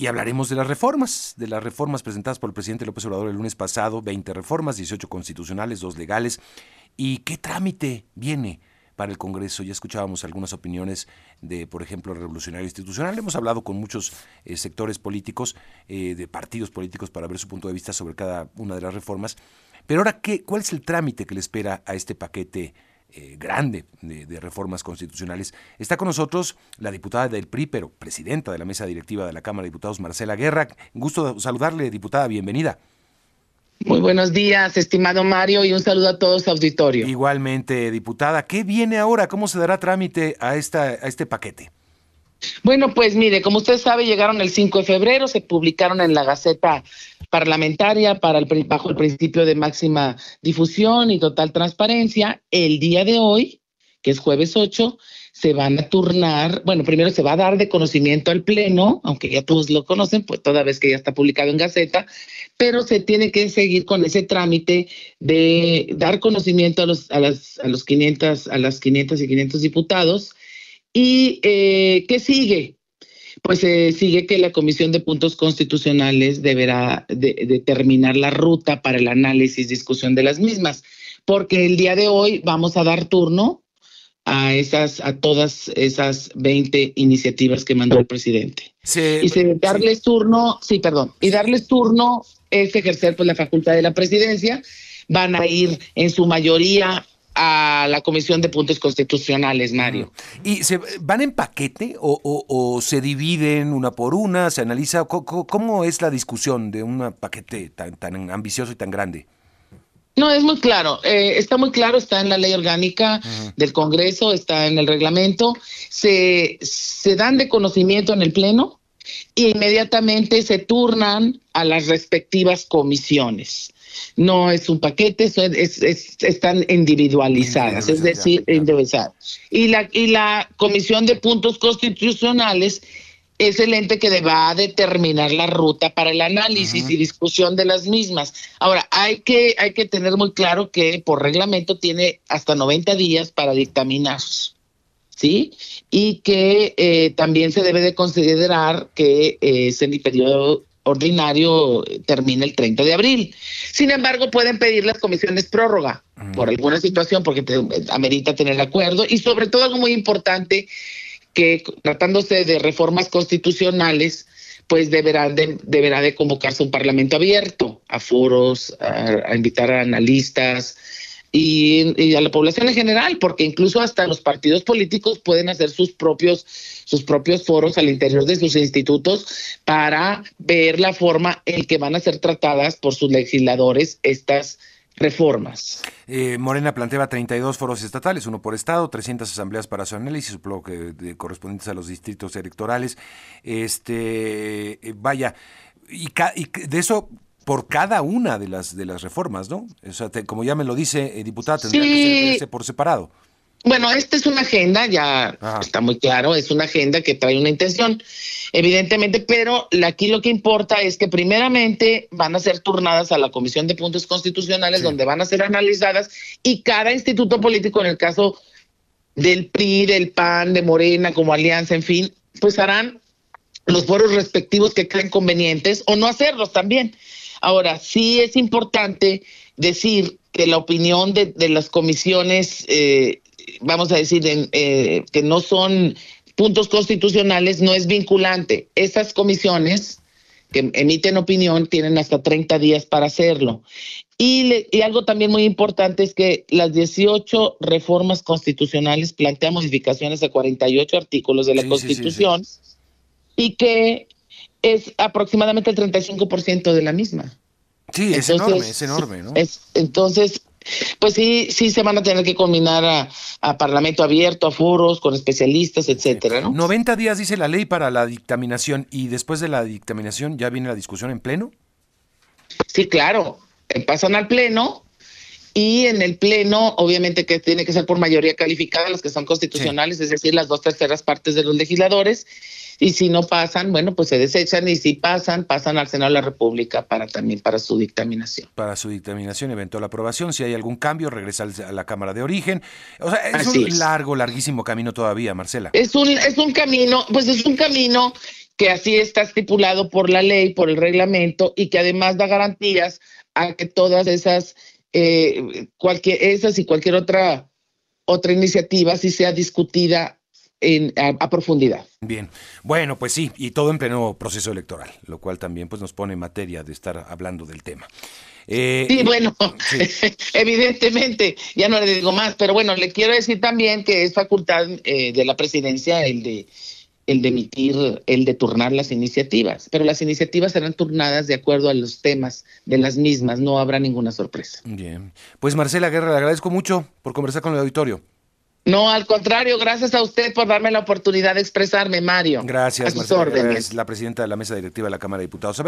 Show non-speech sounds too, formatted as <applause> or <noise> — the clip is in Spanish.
Y hablaremos de las reformas, de las reformas presentadas por el presidente López Obrador el lunes pasado, 20 reformas, 18 constitucionales, dos legales. ¿Y qué trámite viene para el Congreso? Ya escuchábamos algunas opiniones de, por ejemplo, Revolucionario Institucional. Hemos hablado con muchos eh, sectores políticos, eh, de partidos políticos, para ver su punto de vista sobre cada una de las reformas. Pero ahora, ¿qué, ¿cuál es el trámite que le espera a este paquete? Eh, grande de, reformas constitucionales. Está con nosotros la diputada del PRI, pero presidenta de la mesa directiva de la Cámara de Diputados, Marcela Guerra. Gusto saludarle, diputada, bienvenida. Muy buenos días, estimado Mario, y un saludo a todos, auditorio. Igualmente, diputada, ¿qué viene ahora? ¿Cómo se dará trámite a, esta, a este paquete? Bueno, pues mire, como usted sabe, llegaron el 5 de febrero, se publicaron en la Gaceta Parlamentaria para el, bajo el principio de máxima difusión y total transparencia. El día de hoy, que es jueves 8, se van a turnar, bueno, primero se va a dar de conocimiento al Pleno, aunque ya todos lo conocen, pues toda vez que ya está publicado en Gaceta, pero se tiene que seguir con ese trámite de dar conocimiento a los, a las, a los 500, a las 500 y 500 diputados ¿Y eh, qué sigue? Pues eh, sigue que la Comisión de Puntos Constitucionales deberá determinar la ruta para el análisis y discusión de las mismas, porque el día de hoy vamos a dar turno a esas a todas esas 20 iniciativas que mandó el presidente. y darles turno, sí, perdón, y darles turno es ejercer pues la facultad de la presidencia, van a ir en su mayoría a la Comisión de Puntos Constitucionales, Mario. ¿Y se van en paquete o, se dividen una por una? ¿Se analiza? ¿Cómo, es la discusión de un paquete tan, tan ambicioso y tan grande? No, es muy claro, eh, está muy claro, está en la ley orgánica del Congreso, está en el reglamento, se, se dan de conocimiento en el Pleno e inmediatamente se turnan a las respectivas comisiones no es un paquete, es, están individualizadas, es decir, individualizadas. Y la, y la Comisión de Puntos Constitucionales es el ente que va a determinar la ruta para el análisis y discusión de las mismas. Ahora, hay que, hay que tener muy claro que por reglamento tiene hasta 90 días para dictaminar. ¿Sí? Y que eh, también se debe de considerar que eh, es el periodo ordinario termina el 30 de abril. Sin embargo, pueden pedir las comisiones prórroga por alguna situación, porque amerita tener acuerdo y sobre todo algo muy importante que tratándose de reformas constitucionales, pues deberá de, deberá de convocarse un parlamento abierto a foros, a invitar a analistas, y, a la población en general, porque incluso hasta los partidos políticos pueden hacer sus propios, sus propios foros al interior de sus institutos para ver la forma en que van a ser tratadas por sus legisladores estas reformas. Eh, Morena planteaba 32 foros estatales, uno por estado, 300 asambleas para su análisis, supongo que correspondientes a los distritos electorales. Este, eh, vaya, y de eso por cada una de las de las reformas, ¿no? O sea, como ya me lo dice eh, diputada, tendría que ser por separado. Bueno, esta es una agenda, ya está muy claro, es una agenda que trae una intención, evidentemente, pero aquí lo que importa es que primeramente van a ser turnadas a la Comisión de Puntos Constitucionales, donde van a ser analizadas y cada instituto político, en el caso del PRI, del PAN, de Morena, como alianza, en fin, pues harán los foros respectivos que creen convenientes o no hacerlos también. Ahora, sí es importante decir que la opinión de, las comisiones, eh, vamos a decir, eh, que no son puntos constitucionales, no es vinculante. Esas comisiones que emiten opinión tienen hasta 30 días para hacerlo. Y, algo también muy importante es que las 18 reformas constitucionales plantean modificaciones a 48 artículos de la Constitución y que es aproximadamente el 35% de la misma. Sí, es enorme, es enorme, ¿no? entonces, pues sí, sí se van a tener que combinar a, Parlamento abierto, a foros, con especialistas, etcétera, ¿no? 90 días dice la ley para la dictaminación y después de la dictaminación ya viene la discusión en pleno. Sí, claro, pasan al pleno y en el pleno, obviamente que tiene que ser por mayoría calificada, los que son constitucionales, es decir, las dos terceras partes de los legisladores y si no pasan, bueno, pues se desechan y si pasan, pasan al Senado de la República para también para su dictaminación. Para su dictaminación, eventual aprobación, si hay algún cambio, regresa a la Cámara de Origen. O sea, es un largo, larguísimo camino todavía, Marcela. Es un, es un camino, pues es un camino que así está estipulado por la ley, por el reglamento y que además da garantías a que todas esas, eh, cualquier, esas y cualquier otra, otra iniciativa sí sea discutida en, a, profundidad. Bien, bueno, pues sí, y todo en pleno proceso electoral, lo cual también pues, nos pone en materia de estar hablando del tema. Eh, sí, bueno, <laughs> evidentemente, ya no le digo más, pero bueno, le quiero decir también que es facultad eh, de la presidencia el de el de emitir, el de turnar las iniciativas, pero las iniciativas serán turnadas de acuerdo a los temas de las mismas, no habrá ninguna sorpresa. Bien, pues Marcela Guerra, le agradezco mucho por conversar con el auditorio. No, al contrario, gracias a usted por darme la oportunidad de expresarme, Mario. Gracias, Marcela. Es la presidenta de la mesa directiva de la Cámara de Diputados.